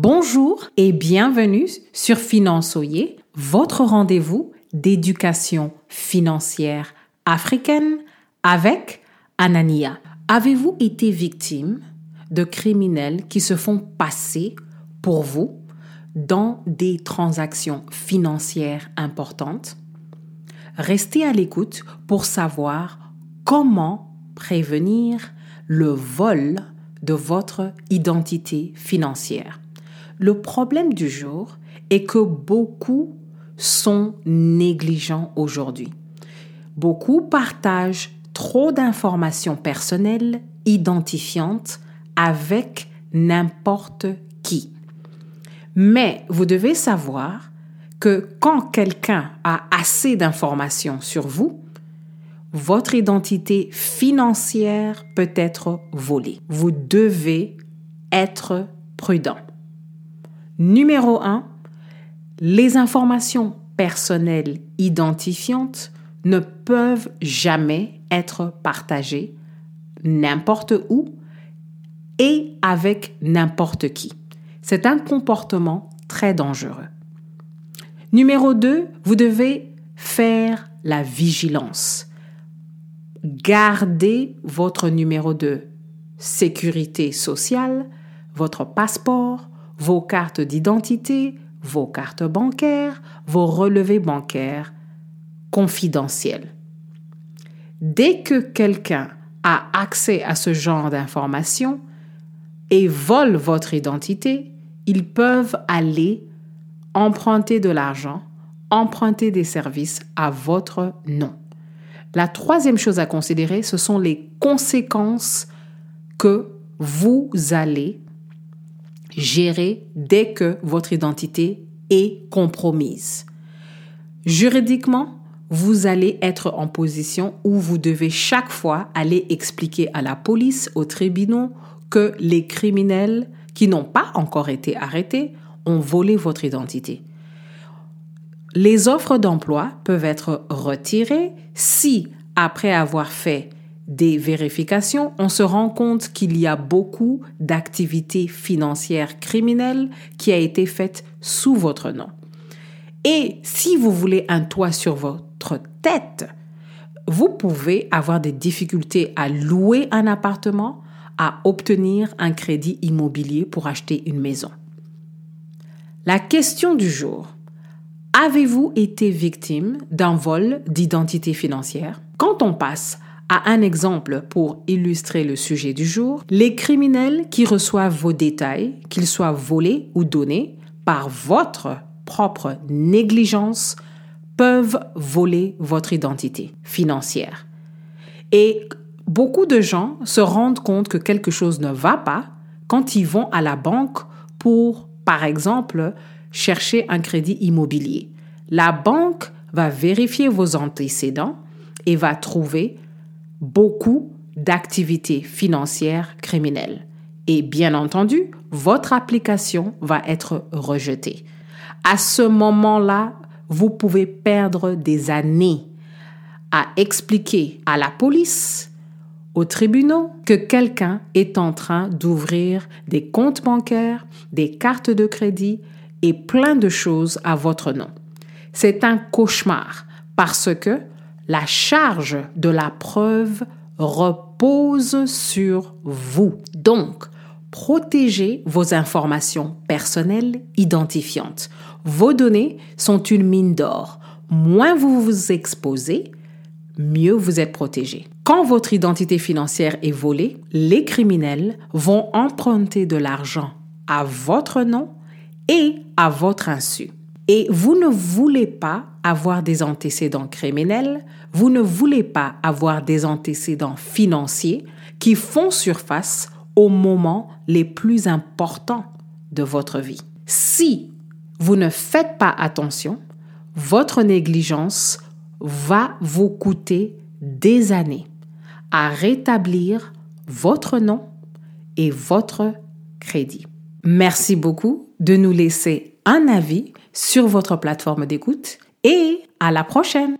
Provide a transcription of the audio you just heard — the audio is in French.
Bonjour et bienvenue sur Finançoyer, votre rendez-vous d'éducation financière africaine avec Anania. Avez-vous été victime de criminels qui se font passer pour vous dans des transactions financières importantes? Restez à l'écoute pour savoir comment prévenir le vol de votre identité financière. Le problème du jour est que beaucoup sont négligents aujourd'hui. Beaucoup partagent trop d'informations personnelles identifiantes avec n'importe qui. Mais vous devez savoir que quand quelqu'un a assez d'informations sur vous, votre identité financière peut être volée. Vous devez être prudent. Numéro 1, les informations personnelles identifiantes ne peuvent jamais être partagées n'importe où et avec n'importe qui. C'est un comportement très dangereux. Numéro 2, vous devez faire la vigilance. Gardez votre numéro de sécurité sociale, votre passeport, vos cartes d'identité, vos cartes bancaires, vos relevés bancaires confidentiels. Dès que quelqu'un a accès à ce genre d'informations et vole votre identité, ils peuvent aller emprunter de l'argent, emprunter des services à votre nom. La troisième chose à considérer, ce sont les conséquences que vous allez gérer dès que votre identité est compromise. Juridiquement, vous allez être en position où vous devez chaque fois aller expliquer à la police, aux tribunaux, que les criminels qui n'ont pas encore été arrêtés ont volé votre identité. Les offres d'emploi peuvent être retirées si, après avoir fait des vérifications, on se rend compte qu'il y a beaucoup d'activités financières criminelles qui a été faites sous votre nom. Et si vous voulez un toit sur votre tête, vous pouvez avoir des difficultés à louer un appartement, à obtenir un crédit immobilier pour acheter une maison. La question du jour. Avez-vous été victime d'un vol d'identité financière? Quand on passe à un exemple pour illustrer le sujet du jour, les criminels qui reçoivent vos détails, qu'ils soient volés ou donnés par votre propre négligence, peuvent voler votre identité financière. Et beaucoup de gens se rendent compte que quelque chose ne va pas quand ils vont à la banque pour, par exemple, chercher un crédit immobilier. La banque va vérifier vos antécédents et va trouver beaucoup d'activités financières criminelles. Et bien entendu, votre application va être rejetée. À ce moment-là, vous pouvez perdre des années à expliquer à la police, aux tribunaux, que quelqu'un est en train d'ouvrir des comptes bancaires, des cartes de crédit et plein de choses à votre nom. C'est un cauchemar parce que la charge de la preuve repose sur vous. Donc, protégez vos informations personnelles identifiantes. Vos données sont une mine d'or. Moins vous vous exposez, mieux vous êtes protégé. Quand votre identité financière est volée, les criminels vont emprunter de l'argent à votre nom et à votre insu. Et vous ne voulez pas avoir des antécédents criminels, vous ne voulez pas avoir des antécédents financiers qui font surface au moment les plus importants de votre vie. Si vous ne faites pas attention, votre négligence va vous coûter des années à rétablir votre nom et votre crédit. Merci beaucoup de nous laisser un avis sur votre plateforme d'écoute et à la prochaine.